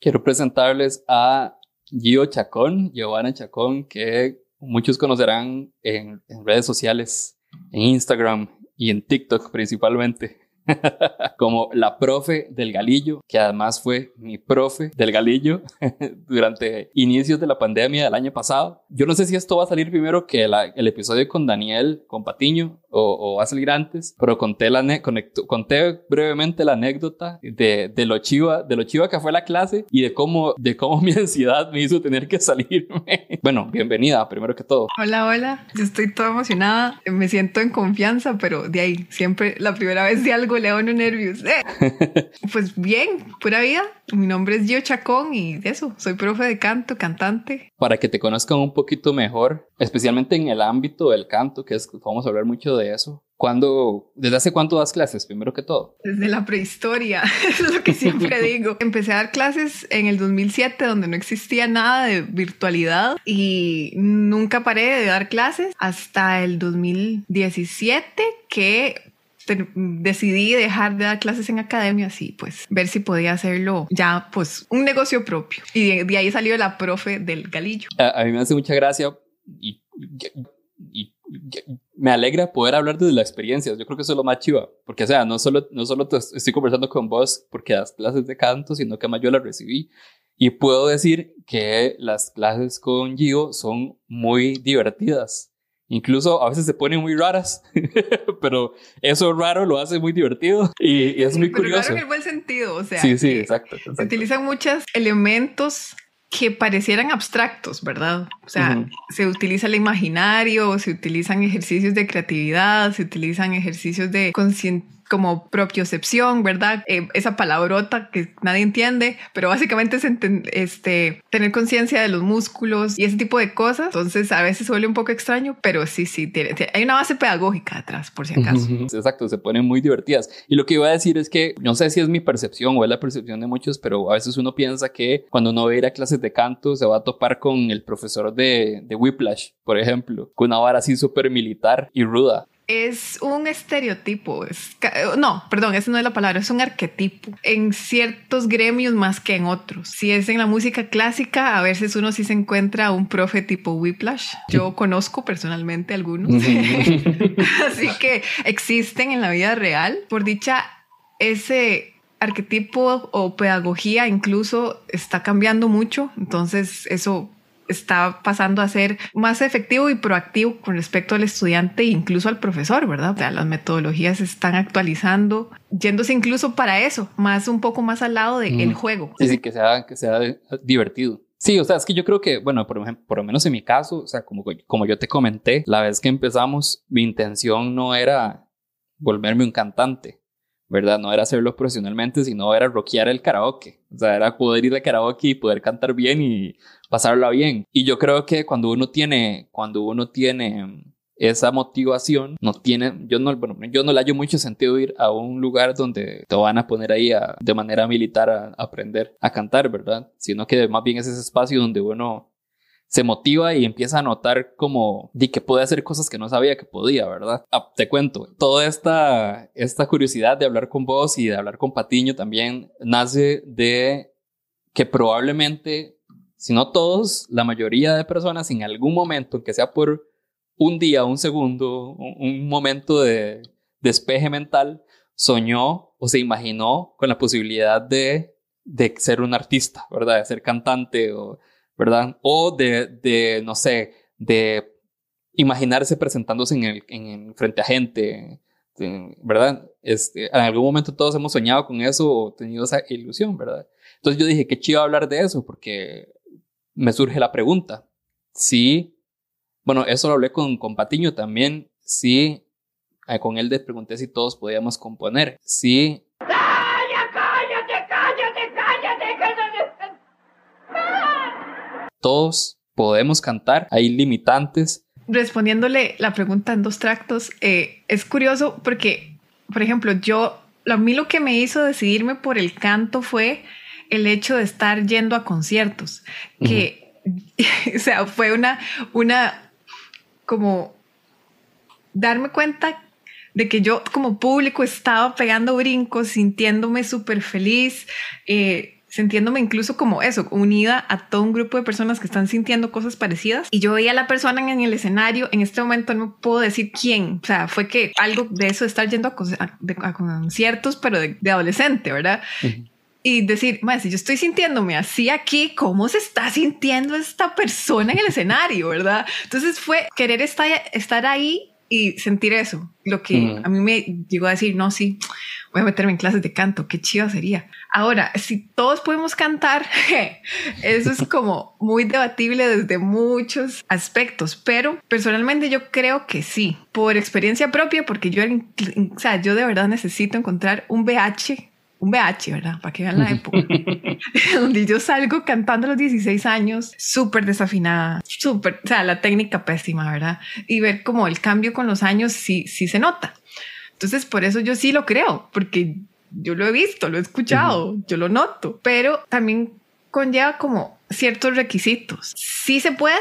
Quiero presentarles a Gio Chacón, Giovanna Chacón, que muchos conocerán en, en redes sociales, en Instagram y en TikTok principalmente. como la profe del Galillo, que además fue mi profe del Galillo durante inicios de la pandemia del año pasado. Yo no sé si esto va a salir primero que el episodio con Daniel, con Patiño, o, va a salir antes, pero conté, la conté brevemente la anécdota de, de, lo chiva, de lo chiva que fue la clase y de cómo, de cómo mi ansiedad me hizo tener que salirme. bueno, bienvenida, primero que todo. Hola, hola. Yo estoy toda emocionada. Me siento en confianza, pero de ahí siempre la primera vez de algo le uno nervios. Eh. pues bien, pura vida. Mi nombre es Gio Chacón y de eso, soy profe de canto, cantante. Para que te conozcan un poquito mejor, especialmente en el ámbito del canto, que es, vamos a hablar mucho de eso. ¿Cuándo, ¿Desde hace cuánto das clases, primero que todo? Desde la prehistoria, es lo que siempre digo. Empecé a dar clases en el 2007, donde no existía nada de virtualidad y nunca paré de dar clases hasta el 2017, que decidí dejar de dar clases en academias y pues ver si podía hacerlo ya pues un negocio propio. Y de, ahí salió la profe del galillo. A, mí me hace mucha gracia y, me alegra poder hablar de las experiencias. Yo creo que eso es lo más chiva, porque o sea, no solo, no solo estoy conversando con vos porque das clases de canto, sino que además yo las recibí. Y puedo decir que las clases con Gio son muy divertidas Incluso a veces se ponen muy raras, pero eso raro lo hace muy divertido y, es muy curioso. Raro en el buen sentido, o sea. Sí, sí, exacto, Se utilizan muchos elementos que parecieran abstractos, ¿verdad? O sea, se utiliza el imaginario, se utilizan ejercicios de creatividad, se utilizan ejercicios de conscientización como propiocepción, ¿verdad? Eh, esa palabrota que nadie entiende, pero básicamente es este, tener conciencia de los músculos y ese tipo de cosas. Entonces a veces se vuelve un poco extraño, pero sí, sí, hay una base pedagógica atrás, por si acaso. Exacto, se ponen muy divertidas. Y lo que iba a decir es que no sé si es mi percepción o es la percepción de muchos, pero a veces uno piensa que cuando uno va a ir a clases de canto se va a topar con el profesor de, de Whiplash, por ejemplo, con una vara así súper militar y ruda es un estereotipo, es, no, perdón, esa no es la palabra, es un arquetipo en ciertos gremios más que en otros. Si es en la música clásica, a veces uno sí se encuentra un profe tipo Whiplash. Yo conozco personalmente algunos, así que existen en la vida real. Por dicha, ese arquetipo o pedagogía incluso está cambiando mucho, entonces eso está pasando a ser más efectivo y proactivo con respecto al estudiante e incluso al profesor, ¿verdad? O sea, las metodologías se están actualizando, yéndose incluso para eso, más un poco más al lado del juego. Sí, sí, que sea, que sea divertido. Sí, o sea, es que yo creo que, bueno, por, ejemplo, por lo menos en mi caso, o sea, como, como yo te comenté, la vez que empezamos, mi intención no era volverme un cantante. ¿Verdad? No era hacerlo profesionalmente, sino era rockear el karaoke. O sea, era poder ir al karaoke y poder cantar bien y pasarla bien. Y yo creo que cuando uno tiene, cuando uno tiene esa motivación, no tiene, yo no, bueno, yo no le hallo mucho sentido ir a un lugar donde te van a poner ahí de manera militar a, a aprender a cantar, ¿verdad? Sino que más bien es ese espacio donde uno se motiva y empieza a notar como de que puede hacer cosas que no sabía que podía, ¿verdad? Ah, te cuento, toda esta, esta curiosidad de hablar con vos y de hablar con Patiño también nace de que probablemente, si no todos, la mayoría de personas en algún momento, que sea por un día, un segundo, un, momento de despeje mental, soñó o se imaginó con la posibilidad de, de ser un artista, ¿verdad? De ser cantante o ¿verdad? O de, de no sé, de imaginarse presentándose en el, en, frente a gente, ¿verdad? Este, en algún momento todos hemos soñado con eso o tenido esa ilusión, ¿verdad? Entonces yo dije, qué chido hablar de eso, porque me surge la pregunta. Sí, bueno, eso lo hablé con, con Patiño también, sí, eh, con él les pregunté si todos podíamos componer, sí, todos podemos cantar, hay limitantes. Respondiéndole la pregunta en dos tractos, eh, es curioso porque, por ejemplo, yo, a mí lo que me hizo decidirme por el canto fue el hecho de estar yendo a conciertos, que, o sea, fue una, una, como darme cuenta de que yo como público estaba pegando brincos, sintiéndome súper feliz, eh, sintiéndome incluso como eso, unida a todo un grupo de personas que están sintiendo cosas parecidas. Y yo veía a la persona en el escenario, en este momento no puedo decir quién, o sea, fue que algo de eso de estar yendo a, conciertos, pero de, adolescente, ¿verdad? Y decir, si yo estoy sintiéndome así aquí, ¿cómo se está sintiendo esta persona en el escenario, verdad? Entonces fue querer estar, estar ahí y sentir eso, lo que a mí me llegó a decir, no, sí, voy a meterme en clases de canto, qué chido sería. Ahora, si todos podemos cantar, eso es como muy debatible desde muchos aspectos, pero personalmente yo creo que sí, por experiencia propia, porque yo, o sea, yo de verdad necesito encontrar un BH un BH, ¿verdad? Para que vean la época. donde yo salgo cantando a los 16 años, súper desafinada, súper, o sea, la técnica pésima, ¿verdad? Y ver como el cambio con los años sí, sí se nota. Entonces, por eso yo sí lo creo, porque yo lo he visto, lo he escuchado, yo lo noto, pero también conlleva como ciertos requisitos. Sí se puede.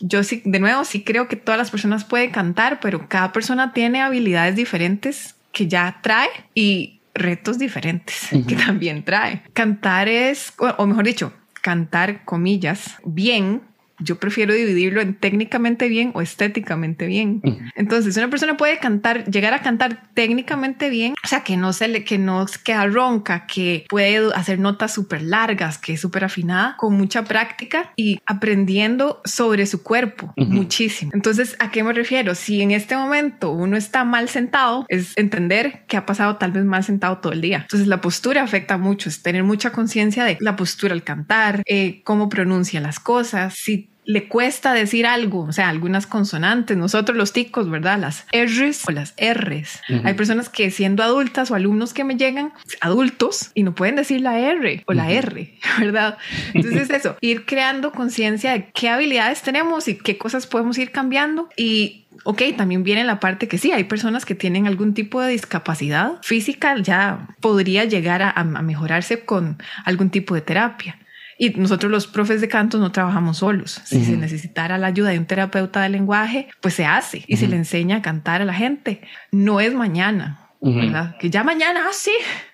Yo sí, de nuevo, sí creo que todas las personas pueden cantar, pero cada persona tiene habilidades diferentes que ya trae y retos diferentes que también trae. Cantar es, o mejor dicho, cantar comillas bien yo prefiero dividirlo en técnicamente bien o estéticamente bien. Entonces, una persona puede cantar, llegar a cantar técnicamente bien, o sea, que no se le, que no queda ronca, que puede hacer notas súper largas, que es súper afinada, con mucha práctica y aprendiendo sobre su cuerpo muchísimo. Entonces, ¿a qué me refiero? Si en este momento uno está mal sentado, es entender que ha pasado tal vez mal sentado todo el día. Entonces, la postura afecta mucho, es tener mucha conciencia de la postura al cantar, eh, cómo pronuncia las cosas, si le cuesta decir algo, o sea, algunas consonantes. Nosotros los ticos, ¿verdad? Las R's o las R's. Hay personas que siendo adultas o alumnos que me llegan, adultos, y no pueden decir la R o la R, ¿verdad? Entonces eso, ir creando conciencia de qué habilidades tenemos y qué cosas podemos ir cambiando y ok, también viene la parte que sí, hay personas que tienen algún tipo de discapacidad física, ya podría llegar a, a, mejorarse con algún tipo de terapia. Y nosotros los profes de canto no trabajamos solos. Si se necesitara la ayuda de un terapeuta de lenguaje, pues se hace y se le enseña a cantar a la gente. No es mañana, ¿verdad? Que ya mañana, ah, sí,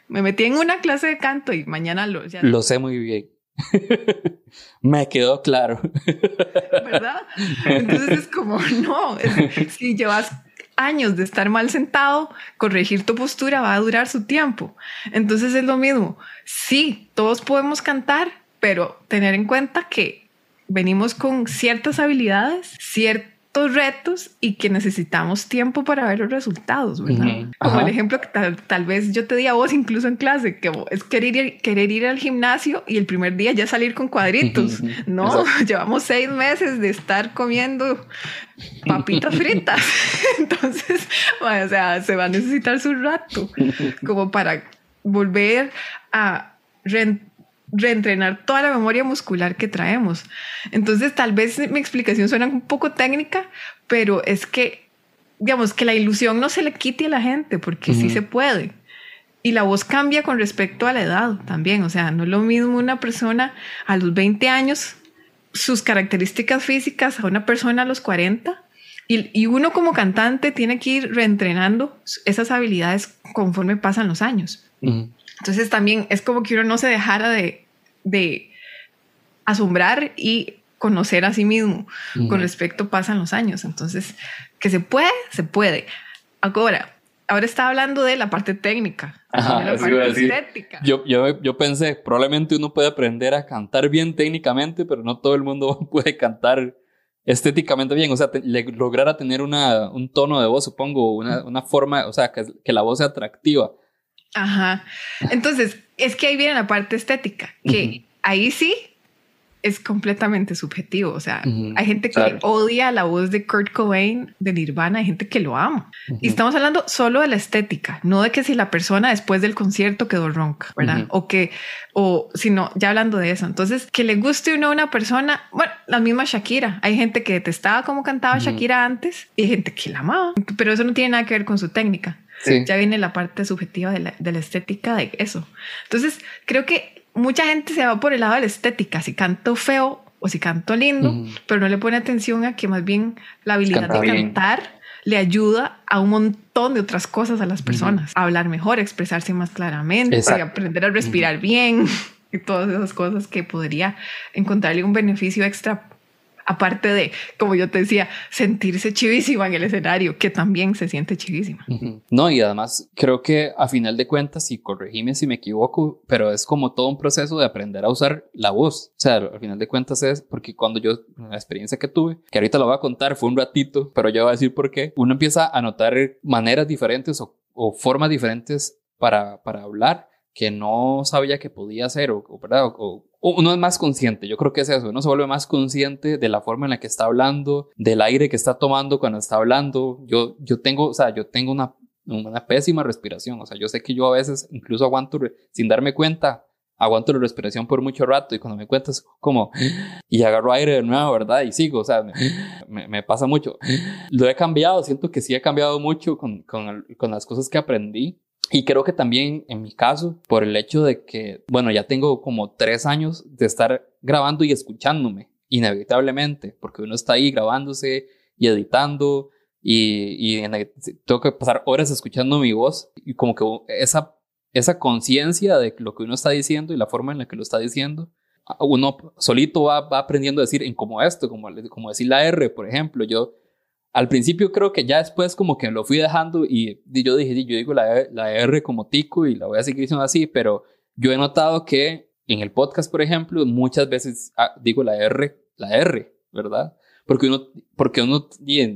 me metí en una clase de canto y mañana lo... Lo sé muy bien. me quedó claro. ¿Verdad? Entonces es como, no, si llevas años de estar mal sentado, corregir tu postura va a durar su tiempo. Entonces es lo mismo. Sí, todos podemos cantar, pero tener en cuenta que venimos con ciertas habilidades, ciertos retos y que necesitamos tiempo para ver los resultados, ¿verdad? Como el ejemplo que tal, vez yo te di a vos incluso en clase, que es querer ir, querer ir al gimnasio y el primer día ya salir con cuadritos. No, llevamos seis meses de estar comiendo papitas fritas. Entonces, o sea, se va a necesitar su rato como para volver a reentrenar toda la memoria muscular que traemos. Entonces, tal vez mi explicación suena un poco técnica, pero es que, digamos, que la ilusión no se le quite a la gente, porque sí se puede. Y la voz cambia con respecto a la edad también. O sea, no es lo mismo una persona a los 20 años, sus características físicas a una persona a los 40. Y, uno como cantante tiene que ir reentrenando esas habilidades conforme pasan los años. Entonces también es como que uno no se dejara de, de asombrar y conocer a sí mismo. Con respecto pasan los años. Entonces, que se puede, se puede. Ahora, ahora está hablando de la parte técnica, Ajá, la parte estética. Yo, yo, yo, pensé, probablemente uno puede aprender a cantar bien técnicamente, pero no todo el mundo puede cantar estéticamente bien. O sea, lograr a tener una, un tono de voz, supongo, una, una forma, o sea, que, que la voz sea atractiva. Ajá. Entonces, es que ahí viene la parte estética, que ahí sí es completamente subjetivo. O sea, hay gente que odia la voz de Kurt Cobain de Nirvana, hay gente que lo ama. Y estamos hablando solo de la estética, no de que si la persona después del concierto quedó ronca, ¿verdad? O que, o sino ya hablando de eso. Entonces, que le guste o no a una persona, bueno, la misma Shakira. Hay gente que detestaba cómo cantaba Shakira antes y hay gente que la amaba, pero eso no tiene nada que ver con su técnica. Ya viene la parte subjetiva de la, de la estética de eso. Entonces, creo que mucha gente se va por el lado de la estética, si canto feo o si canto lindo, pero no le pone atención a que más bien la habilidad de cantar le ayuda a un montón de otras cosas a las personas, a hablar mejor, expresarse más claramente, aprender a respirar bien. y todas esas cosas que podría encontrarle un beneficio extra Aparte de, como yo te decía, sentirse chivísima en el escenario, que también se siente chivísima. No, y además creo que a final de cuentas, y corregime si me equivoco, pero es como todo un proceso de aprender a usar la voz. O sea, al final de cuentas es porque cuando yo, la experiencia que tuve, que ahorita lo voy a contar, fue un ratito, pero yo voy a decir por qué, uno empieza a notar maneras diferentes o, o formas diferentes para, para hablar que no sabía que podía hacer o, ¿verdad? o, uno es más consciente, yo creo que es eso, uno se vuelve más consciente de la forma en la que está hablando, del aire que está tomando cuando está hablando. Yo, yo tengo, o sea, yo tengo una, una pésima respiración, o sea, yo sé que yo a veces incluso aguanto, sin darme cuenta, aguanto la respiración por mucho rato y cuando me cuentas como y agarro aire de nuevo, ¿verdad? Y sigo, o sea, me, me pasa mucho. Lo he cambiado, siento que sí he cambiado mucho con, con, con las cosas que aprendí y creo que también en mi caso, por el hecho de que, bueno, ya tengo como tres años de estar grabando y escuchándome, inevitablemente, porque uno está ahí grabándose y editando y, y tengo que pasar horas escuchando mi voz y como que esa, esa conciencia de lo que uno está diciendo y la forma en la que lo está diciendo, uno solito va, va aprendiendo a decir en como esto, como, como decir la R, por ejemplo, yo al principio creo que ya después como que lo fui dejando y, yo dije, yo digo la, la R como tico y la voy a seguir diciendo así, pero yo he notado que en el podcast, por ejemplo, muchas veces ah, digo la R, la R, ¿verdad? Porque uno, porque uno,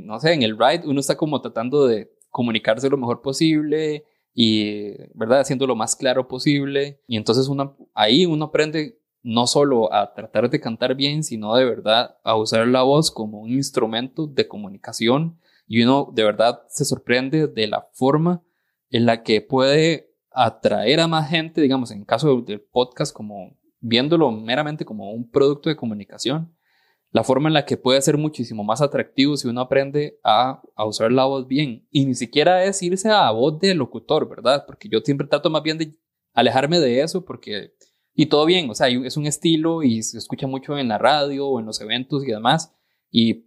no sé, en el ride uno está como tratando de comunicarse lo mejor posible y, ¿verdad? Haciendo lo más claro posible. Y entonces ahí uno aprende no solo a tratar de cantar bien, sino de verdad a usar la voz como un instrumento de comunicación y uno de verdad se sorprende de la forma en la que puede atraer a más gente, digamos, en caso del podcast, como viéndolo meramente como un producto de comunicación, la forma en la que puede ser muchísimo más atractivo si uno aprende a, a usar la voz bien. Y ni siquiera es irse a voz de locutor, ¿verdad? Porque yo siempre trato más bien de alejarme de eso porque y todo bien, o sea, es un estilo y se escucha mucho en la radio o en los eventos y demás. Y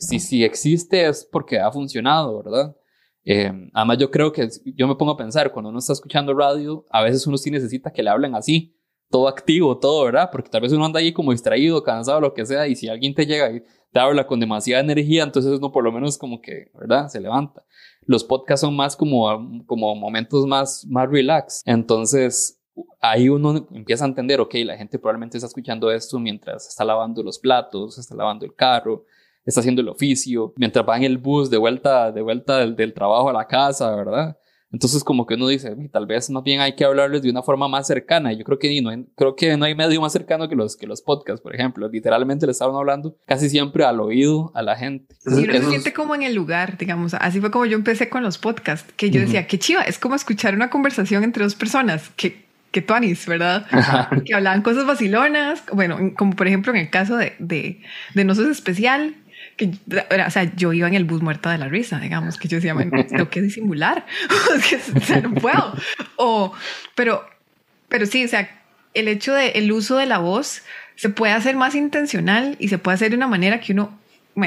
si, si existe es porque ha funcionado, ¿verdad? Eh, además, yo creo que yo me pongo a pensar, cuando uno está escuchando radio, a veces uno sí necesita que le hablen así, todo activo, todo, ¿verdad? Porque tal vez uno anda ahí como distraído, cansado, lo que sea, y si alguien te llega y te habla con demasiada energía, entonces uno por lo menos como que, ¿verdad? Se levanta. Los podcasts son más como, como momentos más, más relax. Entonces, ahí uno empieza a entender, ok, la gente probablemente está escuchando esto mientras está lavando los platos, está lavando el carro, está haciendo el oficio, mientras va en el bus de vuelta, de vuelta del, trabajo a la casa, ¿verdad? Entonces como que uno dice, tal vez más bien hay que hablarles de una forma más cercana. Yo creo que no hay, creo que no hay medio más cercano que los, que los podcasts, por ejemplo. Literalmente le estaban hablando casi siempre al oído a la gente. Y uno se siente como en el lugar, digamos. Así fue como yo empecé con los podcasts, que yo decía, qué chiva, es como escuchar una conversación entre dos personas, que que tuanis, ¿verdad? Que hablaban cosas vacilonas, bueno, como por ejemplo en el caso de, de, de No Sos Especial, que, o sea, yo iba en el bus muerta de la risa, digamos, que yo decía, tengo que disimular, o sea, no puedo. O, pero, pero sí, o sea, el hecho de el uso de la voz se puede hacer más intencional y se puede hacer de una manera que uno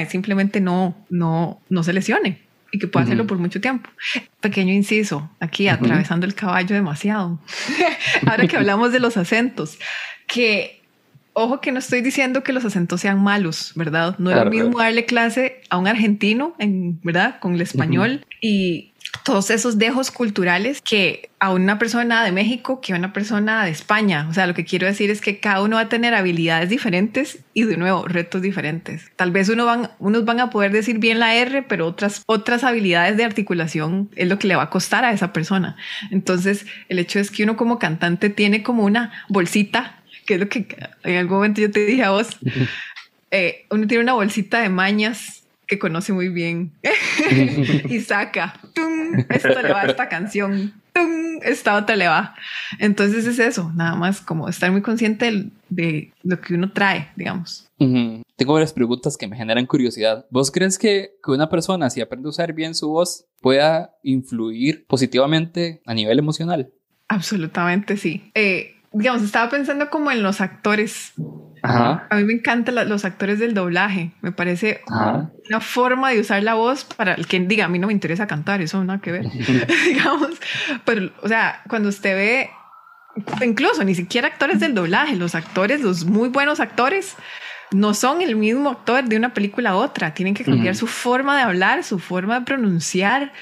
simplemente no, no, no se lesione y que pueda hacerlo por mucho tiempo. Pequeño inciso, aquí atravesando el caballo demasiado. Ahora que hablamos de los acentos, que ojo que no estoy diciendo que los acentos sean malos, ¿verdad? No es lo mismo darle clase a un argentino, en, ¿verdad? Con el español y todos esos dejos culturales que a una persona de México que a una persona de España. O sea, lo que quiero decir es que cada uno va a tener habilidades diferentes y de nuevo retos diferentes. Tal vez uno van, unos van a poder decir bien la R, pero otras, otras habilidades de articulación es lo que le va a costar a esa persona. Entonces, el hecho es que uno como cantante tiene como una bolsita, que es lo que en algún momento yo te dije a vos, eh, uno tiene una bolsita de mañas que conoce muy bien y saca, esto le va a esta canción, esta otra le va. Entonces es eso, nada más como estar muy consciente de, lo que uno trae, digamos. Tengo varias preguntas que me generan curiosidad. ¿Vos crees que, que una persona, si aprende a usar bien su voz, pueda influir positivamente a nivel emocional? Absolutamente sí. Eh, digamos, estaba pensando como en los actores. A mí me encantan los actores del doblaje. Me parece una forma de usar la voz para el que diga, a mí no me interesa cantar, eso no nada que ver, digamos. Pero, o sea, cuando usted ve incluso ni siquiera actores del doblaje, los actores, los muy buenos actores, no son el mismo actor de una película a otra. Tienen que cambiar su forma de hablar, su forma de pronunciar,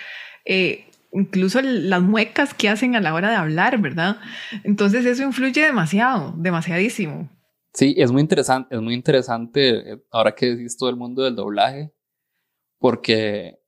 eh, incluso las muecas que hacen a la hora de hablar, ¿verdad? Entonces eso influye demasiado, demasiadísimo. Sí, es muy interesante, es muy interesante eh, ahora que decís todo el mundo del doblaje, porque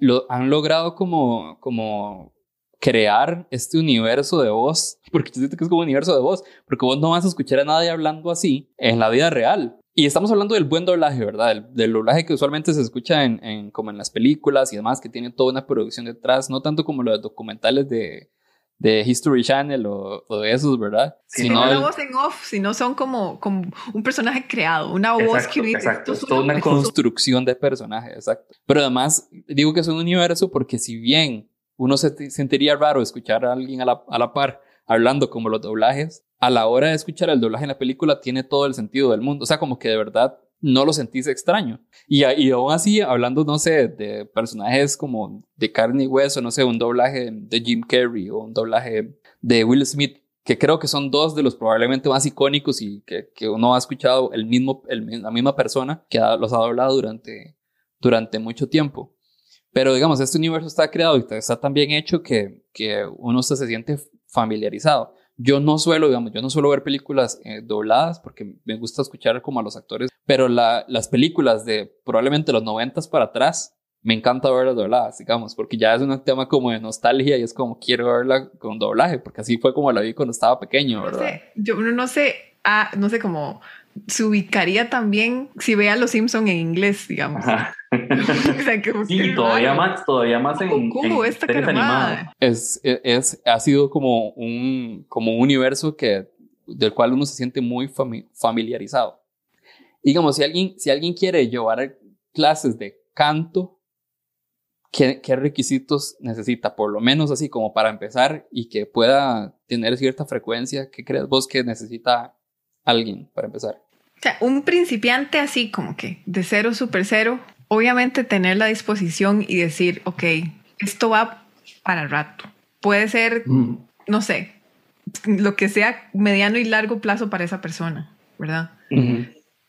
lo han logrado como, como crear este universo de voz, porque yo siento que es como un universo de voz, porque vos no vas a escuchar a nadie hablando así en la vida real. Y estamos hablando del buen doblaje, ¿verdad? Del, doblaje que usualmente se escucha en, en, como en las películas y demás, que tiene toda una producción detrás, no tanto como los documentales de, de History Channel o, o, de esos, ¿verdad? Sí, sino no voz en off, sino son como, como un personaje creado, una voz que exacto, es toda una construcción de personaje, exacto. Pero además digo que es un universo porque si bien uno se sentiría raro escuchar a alguien a la, a la par hablando como los doblajes, a la hora de escuchar el doblaje en la película tiene todo el sentido del mundo. O sea, como que de verdad no lo sentís extraño. Y, y aún así, hablando, no sé, de personajes como de carne y hueso, no sé, un doblaje de Jim Carrey o un doblaje de Will Smith, que creo que son dos de los probablemente más icónicos y que, que uno ha escuchado el mismo, el, la misma persona que los ha doblado durante, durante mucho tiempo. Pero digamos, este universo está creado y está tan bien hecho que, que uno se siente familiarizado. Yo no suelo, digamos, yo no suelo ver películas eh, dobladas porque me gusta escuchar como a los actores, pero la, las películas de probablemente los noventas para atrás, me encanta verlas dobladas, digamos, porque ya es un tema como de nostalgia y es como quiero verla con doblaje, porque así fue como la vi cuando estaba pequeño, ¿verdad? No sé, yo no sé, ah, no sé cómo se ubicaría también si vea Los Simpson en inglés, digamos. o sea, que, sí, todavía más, todavía más en, en esta series animadas. Es, es, ha sido como un, como un universo que, del cual uno se siente muy familiarizado. Digamos, si alguien, si alguien quiere llevar clases de canto, ¿qué, ¿qué requisitos necesita? Por lo menos así como para empezar y que pueda tener cierta frecuencia. ¿Qué crees vos que necesita alguien para empezar? O sea, un principiante así como que de cero, super cero, obviamente tener la disposición y decir, ok, esto va para el rato. Puede ser, mm. no sé, lo que sea mediano y largo plazo para esa persona, ¿verdad?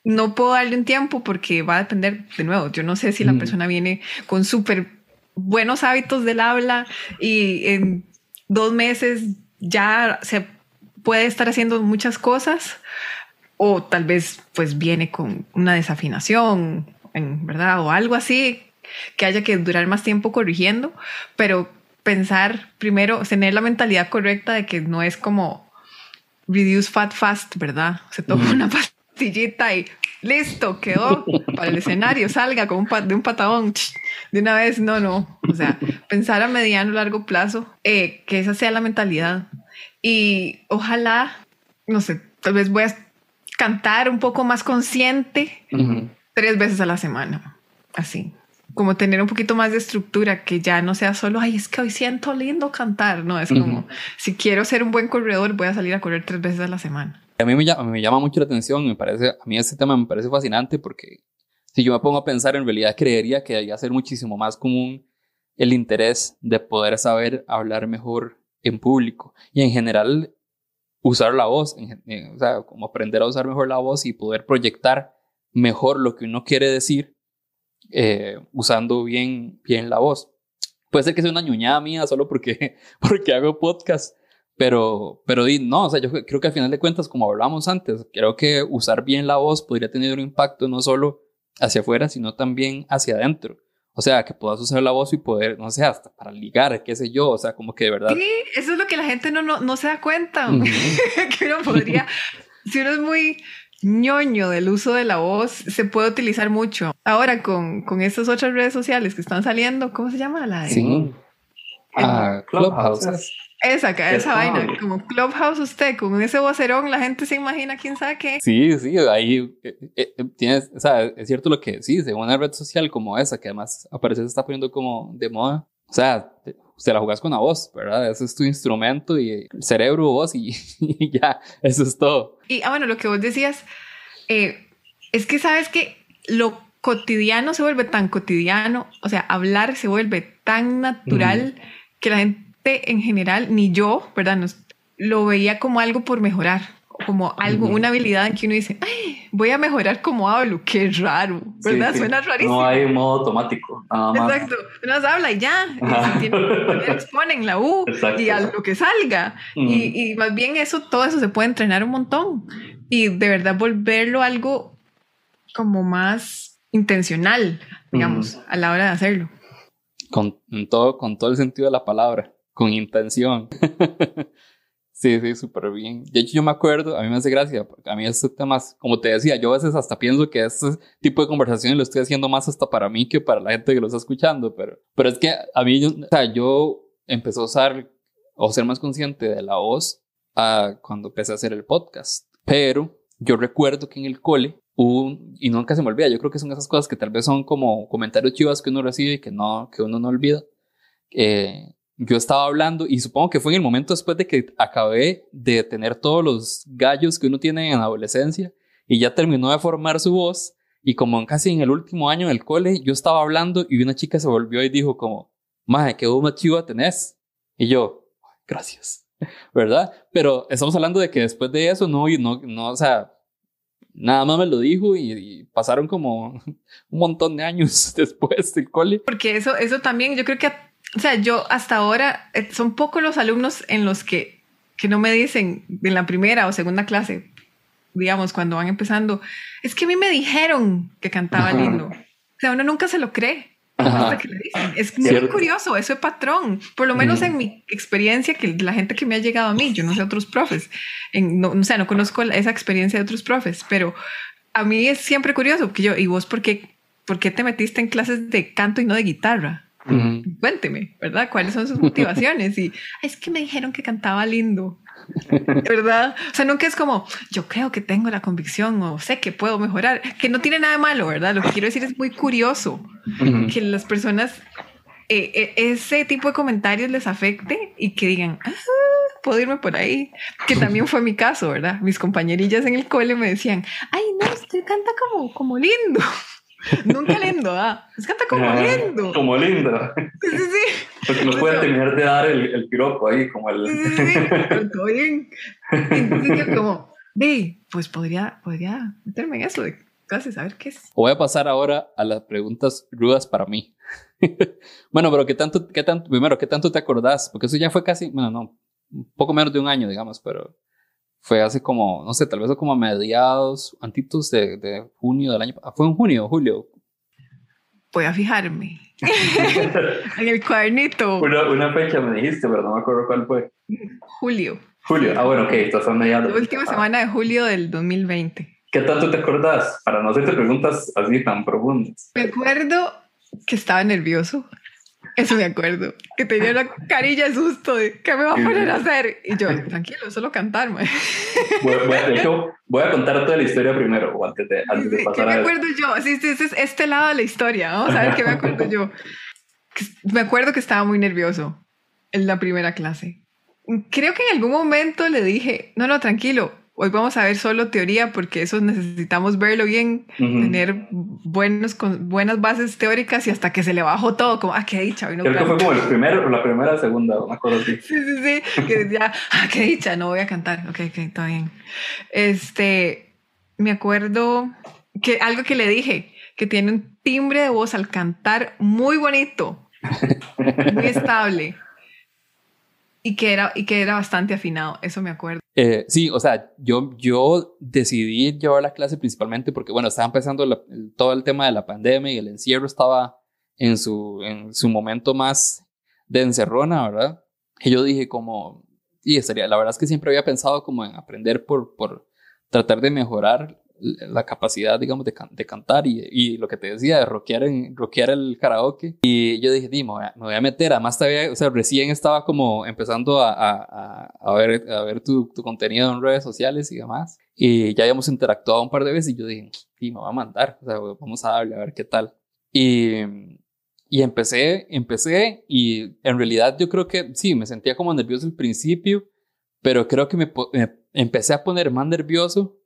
No puedo darle un tiempo porque va a depender, de nuevo, yo no sé si la persona viene con súper buenos hábitos del habla y en dos meses ya se puede estar haciendo muchas cosas o tal vez pues viene con una desafinación, en verdad, o algo así que haya que durar más tiempo corrigiendo, pero pensar primero, tener la mentalidad correcta de que no es como reduce fat fast, ¿verdad? Se toma una pastillita y listo, quedó para el escenario, salga con un de un patadón de una vez, no, no. O sea, pensar a mediano largo plazo, eh, que esa sea la mentalidad. Y ojalá, no sé, tal vez voy a cantar un poco más consciente tres veces a la semana, así. Como tener un poquito más de estructura, que ya no sea solo, ay, es que hoy siento lindo cantar. No, es como, si quiero ser un buen corredor, voy a salir a correr tres veces a la semana. A mí me llama, me llama mucho la atención, me parece, a mí este tema me parece fascinante porque si yo me pongo a pensar, en realidad creería que debería ser muchísimo más común el interés de poder saber hablar mejor en público y en general usar la voz, o sea, como aprender a usar mejor la voz y poder proyectar mejor lo que uno quiere decir eh, usando bien, bien la voz. Puede ser que sea una ñuñada mía solo porque, porque hago podcast, pero, pero no, o sea, yo creo que al final de cuentas, como hablamos antes, creo que usar bien la voz podría tener un impacto no solo hacia afuera, sino también hacia adentro. O sea, que puedas usar la voz y poder, no sé, hasta para ligar, qué sé yo, o sea, como que de verdad. Sí, eso es lo que la gente no, no, no se da cuenta, que uno podría, si uno es muy ñoño del uso de la voz, se puede utilizar mucho. Ahora con, con estas otras redes sociales que están saliendo, ¿cómo se llama la de? Sí. Ah, Clubhouse. Esa, esa vaina, como Clubhouse usted, con ese vocerón, la gente se imagina quién sabe qué. Sí, sí, ahí eh, eh, eh, tienes, o sea, es cierto lo que sí, de una red social como esa, que además aparece se está poniendo como de moda. O sea, se la jugás con la voz, ¿verdad? Ese es tu instrumento y el cerebro, voz y, ya, eso es todo. Y, ah, bueno, lo que vos decías, es que sabes que lo cotidiano se vuelve tan cotidiano, o sea, hablar se vuelve tan natural que la gente en general, ni yo, ¿verdad? lo veía como algo por mejorar, como algo, una habilidad en que uno dice, ay, voy a mejorar como hablo, qué raro, ¿verdad? Suena rarísimo. No hay un modo automático. Exacto, uno habla y ya, y si tiene que poner, exponen la U y a lo que salga. y, y, más bien eso, todo eso se puede entrenar un montón y de verdad volverlo algo como más intencional, digamos, a la hora de hacerlo. Con todo, con todo el sentido de la palabra, con intención. Sí, sí, súper bien. De hecho, yo me acuerdo, a mí me hace gracia, a mí estos temas, como te decía, yo a veces hasta pienso que este tipo de conversaciones lo estoy haciendo más hasta para mí que para la gente que lo está escuchando, pero, pero es que a mí, o sea, yo empecé a usar o ser más consciente de la voz a cuando empecé a hacer el podcast, pero yo recuerdo que en el cole hubo, y nunca se me olvida, yo creo que son esas cosas que tal vez son como comentarios chivas que uno recibe y que no, que uno no olvida. Eh, yo estaba hablando y supongo que fue en el momento después de que acabé de tener todos los gallos que uno tiene en adolescencia y ya terminó de formar su voz y como casi en el último año del cole yo estaba hablando y una chica se volvió y dijo como, maje, qué voz más chiva tenés. Y yo, gracias, ¿verdad? Pero estamos hablando de que después de eso no, no, no, o sea, nada más me lo dijo y, pasaron como un montón de años después del cole. Porque eso, eso también yo creo que o sea, yo hasta ahora eh, son pocos los alumnos en los que, que no me dicen en la primera o segunda clase, digamos, cuando van empezando, es que a mí me dijeron que cantaba lindo. O sea, uno nunca se lo cree. Es muy curioso, eso es patrón. Por lo menos en mi experiencia, que la gente que me ha llegado a mí, yo no sé otros profes, en, no, o sea, no conozco esa experiencia de otros profes, pero a mí es siempre curioso, porque yo, ¿y vos por qué, por qué te metiste en clases de canto y no de guitarra? Cuénteme, ¿verdad? ¿Cuáles son sus motivaciones? Y es que me dijeron que cantaba lindo, ¿verdad? O sea, nunca es como, yo creo que tengo la convicción o sé que puedo mejorar, que no tiene nada de malo, ¿verdad? Lo que quiero decir es muy curioso que las personas, eh, eh, ese tipo de comentarios les afecte y que digan, ah, puedo irme por ahí, que también fue mi caso, ¿verdad? Mis compañerillas en el cole me decían, ay, no, usted canta como, como lindo. Nunca lindo, ¿ah? Es canta como lindo. Como lindo. Sí, sí, sí. Porque no puede terminar de dar el, el piropo ahí, como el. Sí, sí, sí. Todo bien. Entonces yo, como, ve, pues podría, podría meterme en eso de clases, a ver qué es. Voy a pasar ahora a las preguntas rudas para mí. bueno, pero ¿qué tanto, qué tanto, primero, ¿qué tanto te acordás? Porque eso ya fue casi, bueno, no, un poco menos de un año, digamos, pero fue hace como, no sé, tal vez como a mediados, antitos de, de junio del año, fue en junio, julio. Voy a fijarme en el cuadernito. Una, una, fecha me dijiste, pero no me acuerdo cuál fue. Julio. Julio, ah, bueno, ok, estás a mediados. La última semana de julio del 2020. ¿Qué tanto te acordás? Para no hacerte preguntas así tan profundas. Me acuerdo que estaba nervioso. Eso me acuerdo. Que tenía una carilla de susto de ¿qué me va a poner a hacer? Y yo, tranquilo, solo cantarme. Voy, a contar toda la historia primero, antes de, antes de pasar ¿Qué me acuerdo yo? Sí, sí, es este lado de la historia. Vamos a ver qué me acuerdo yo. Me acuerdo que estaba muy nervioso en la primera clase. Creo que en algún momento le dije, no, no, tranquilo, hoy vamos a ver solo teoría porque eso necesitamos verlo bien, tener buenos, con, buenas bases teóricas y hasta que se le bajó todo, como, ah, qué dicha. Creo que fue como el primero, la primera, segunda, me acuerdo así. Sí, sí, sí, que decía, ah, qué dicha, no voy a cantar. Ok, ok, está bien. Este, me acuerdo que algo que le dije, que tiene un timbre de voz al cantar muy bonito, muy estable y que era, y que era bastante afinado, eso me acuerdo. Eh, sí, o sea, yo, yo decidí llevar la clase principalmente porque, bueno, estaba empezando todo el tema de la pandemia y el encierro estaba en su, en su momento más de encerrona, ¿verdad? Y yo dije como, y estaría, la verdad es que siempre había pensado como en aprender por, por tratar de mejorar la capacidad, digamos, de, de cantar y, y, lo que te decía, de rockear, en, rockear el karaoke. Y yo dije, a, me voy a meter, además todavía, o sea, recién estaba como empezando a, a, a ver, a ver tu, tu, contenido en redes sociales y demás. Y ya habíamos interactuado un par de veces y yo dije, me va a mandar, o sea, vamos a darle a ver qué tal. Y, y empecé, empecé y en realidad yo creo que sí, me sentía como nervioso al principio, pero creo que me empecé a poner más nervioso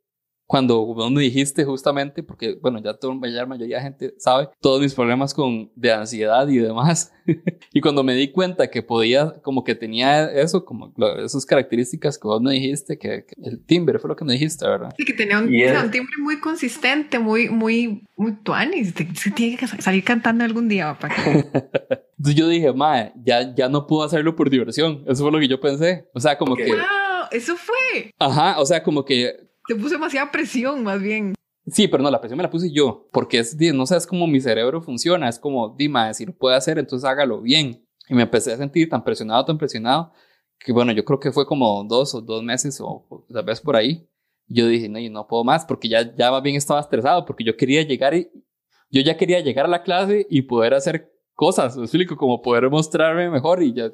cuando vos me dijiste justamente, porque bueno, ya todo, ya la mayoría de gente sabe todos mis problemas con, de ansiedad y demás. y cuando me di cuenta que podía, como que tenía eso, como esas características que vos me dijiste, que, el timbre fue lo que me dijiste, ¿verdad? Sí, que tenía un, timbre muy consistente, muy, muy, muy tuanis. Se tiene que salir cantando algún día, papá. Entonces yo dije, mae, ya, ya no puedo hacerlo por diversión. Eso fue lo que yo pensé. O sea, como que... ¡Wow! Eso fue. Ajá, o sea, como que te puse demasiada presión, más bien. Sí, pero no, la presión me la puse yo, porque es, no sé, es como mi cerebro funciona, es como, dime, si lo puede hacer, entonces hágalo bien. Y me empecé a sentir tan presionado, tan presionado, que bueno, yo creo que fue como dos o dos meses o tal vez por ahí. Yo dije, no, yo no puedo más, porque ya, ya más bien estaba estresado, porque yo quería llegar y yo ya quería llegar a la clase y poder hacer cosas, me explico, como poder mostrarme mejor y ya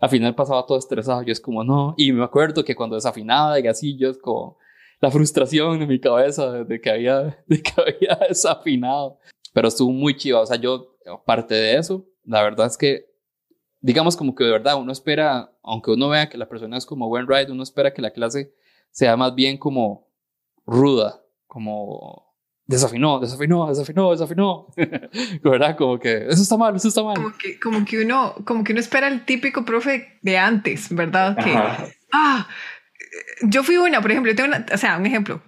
al final pasaba todo estresado, yo es como no, y me acuerdo que cuando desafinaba y así, yo es como, la frustración en mi cabeza de que había, de que había desafinado. Pero estuvo muy chido. O sea, yo, aparte de eso, la verdad es que, digamos como que de verdad uno espera, aunque uno vea que la persona es como buen ride, uno espera que la clase sea más bien como ruda, como desafinó, desafinó, desafinó, desafinó. ¿Verdad? Como que eso está mal, eso está mal. Como que, como que uno, como que uno espera el típico profe de antes, ¿verdad? Que, ah, yo fui una, por ejemplo, yo tengo una, o sea, un ejemplo,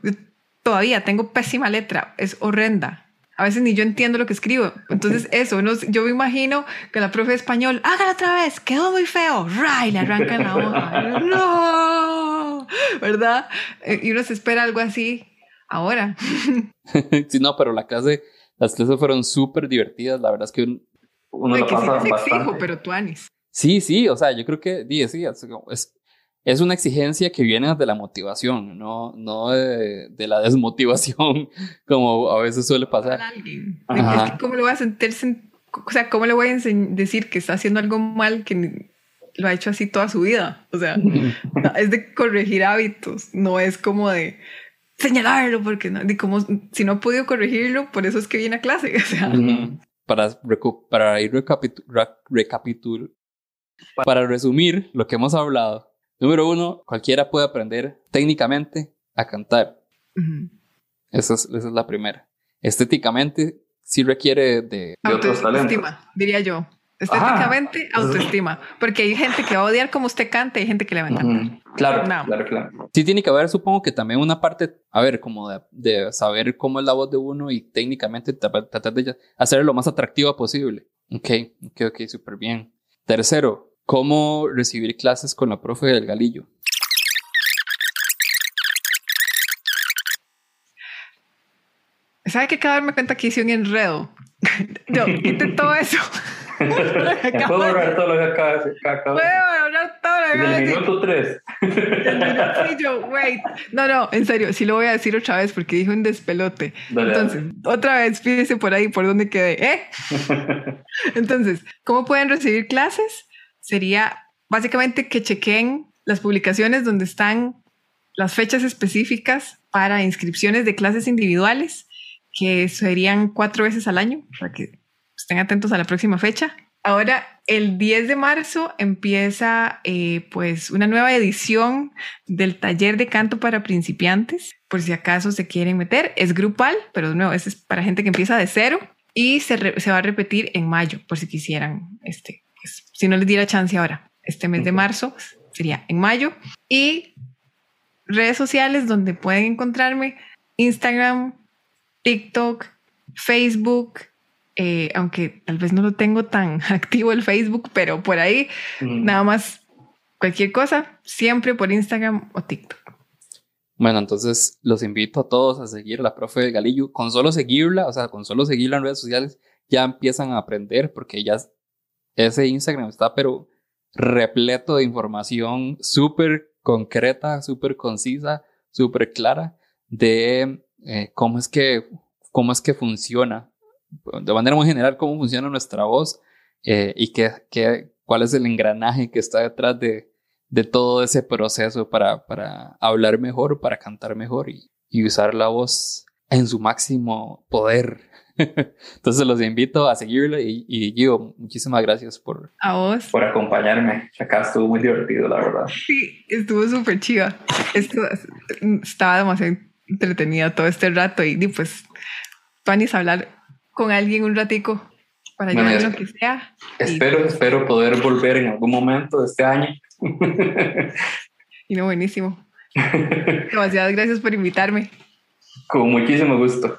todavía tengo pésima letra, es horrenda. A veces ni yo entiendo lo que escribo. Entonces, eso, no, yo me imagino que la profe de español, hágalo otra vez, quedó muy feo. ¡Ray! Le arrancan la hoja. ¡No! ¿Verdad? Eh, y uno se espera algo así ahora. sí, no, pero la clase, las clases fueron súper divertidas. La verdad es que uno, lo pasa sí exijo, pero tú, Anis. Sí, sí, o sea, yo creo que, sí, sí, es, es una exigencia que viene de la motivación, no, no de, la desmotivación, como a veces suele pasar. ¿Cómo le voy a sentirse? O sea, ¿cómo le voy a decir que está haciendo algo mal que lo ha hecho así toda su vida? O sea, es de corregir hábitos, no es como de señalarlo, porque no, como, si no ha podido corregirlo, por eso es que viene a clase. O sea. para, para ir recapitul para resumir lo que hemos hablado, Número uno, cualquiera puede aprender técnicamente a cantar. esa, es, esa, es, la primera. Estéticamente, sí requiere de... Autoestima, diría yo. Estéticamente, autoestima. Porque hay gente que va a odiar como usted canta y hay gente que le va a encantar. Claro, claro, claro. Sí tiene que haber, supongo que también una parte, a ver, como de, de saber cómo es la voz de uno y técnicamente tratar de hacerlo lo más atractiva posible. Ok, ok, ok, súper bien. Tercero, ¿Cómo recibir clases con la profe del Galillo? ¿Sabe que acabo de darme cuenta que hice un enredo? Yo, quité todo eso. Puedo borrar todo lo que acabo de decir. Puedo borrar todo lo que acabo de decir. minuto tres. Sí, yo, wait. No, no, en serio, sí lo voy a decir otra vez porque dije un despelote. Entonces, otra vez, fíjese por ahí, por dónde quedé, ¿eh? Entonces, ¿cómo pueden recibir clases? Sería básicamente que chequen las publicaciones donde están las fechas específicas para inscripciones de clases individuales, que serían cuatro veces al año, para que estén atentos a la próxima fecha. Ahora, el 10 de marzo empieza eh, pues una nueva edición del taller de canto para principiantes, por si acaso se quieren meter. Es grupal, pero nuevo, es para gente que empieza de cero y se, se va a repetir en mayo, por si quisieran este, si no les diera chance ahora, este mes de marzo sería en mayo. Y redes sociales donde pueden encontrarme, Instagram, TikTok, Facebook, eh, aunque tal vez no lo tengo tan activo el Facebook, pero por ahí nada más cualquier cosa, siempre por Instagram o TikTok. Bueno, entonces los invito a todos a seguir a la profe de Galillo. Con solo seguirla, o sea, con solo seguirla en redes sociales, ya empiezan a aprender porque ya ese Instagram está pero repleto de información súper concreta, súper concisa, súper clara de eh, cómo, es que, cómo es que funciona, de manera muy general, cómo funciona nuestra voz eh, y qué, qué, cuál es el engranaje que está detrás de, de todo ese proceso para, para hablar mejor, para cantar mejor y, y usar la voz en su máximo poder. Entonces los invito a seguirlo y, y muchísimas gracias por, a vos. por acompañarme. Acá estuvo muy divertido, la verdad. Sí, estuvo súper chiva. Esto estaba demasiado entretenida todo este rato y, y pues, Panis, hablar con alguien un ratico para Bueno, lo que sea. Espero, espero poder volver en algún momento de este año. Y no, buenísimo. Demasiadas gracias por invitarme. Con muchísimo gusto.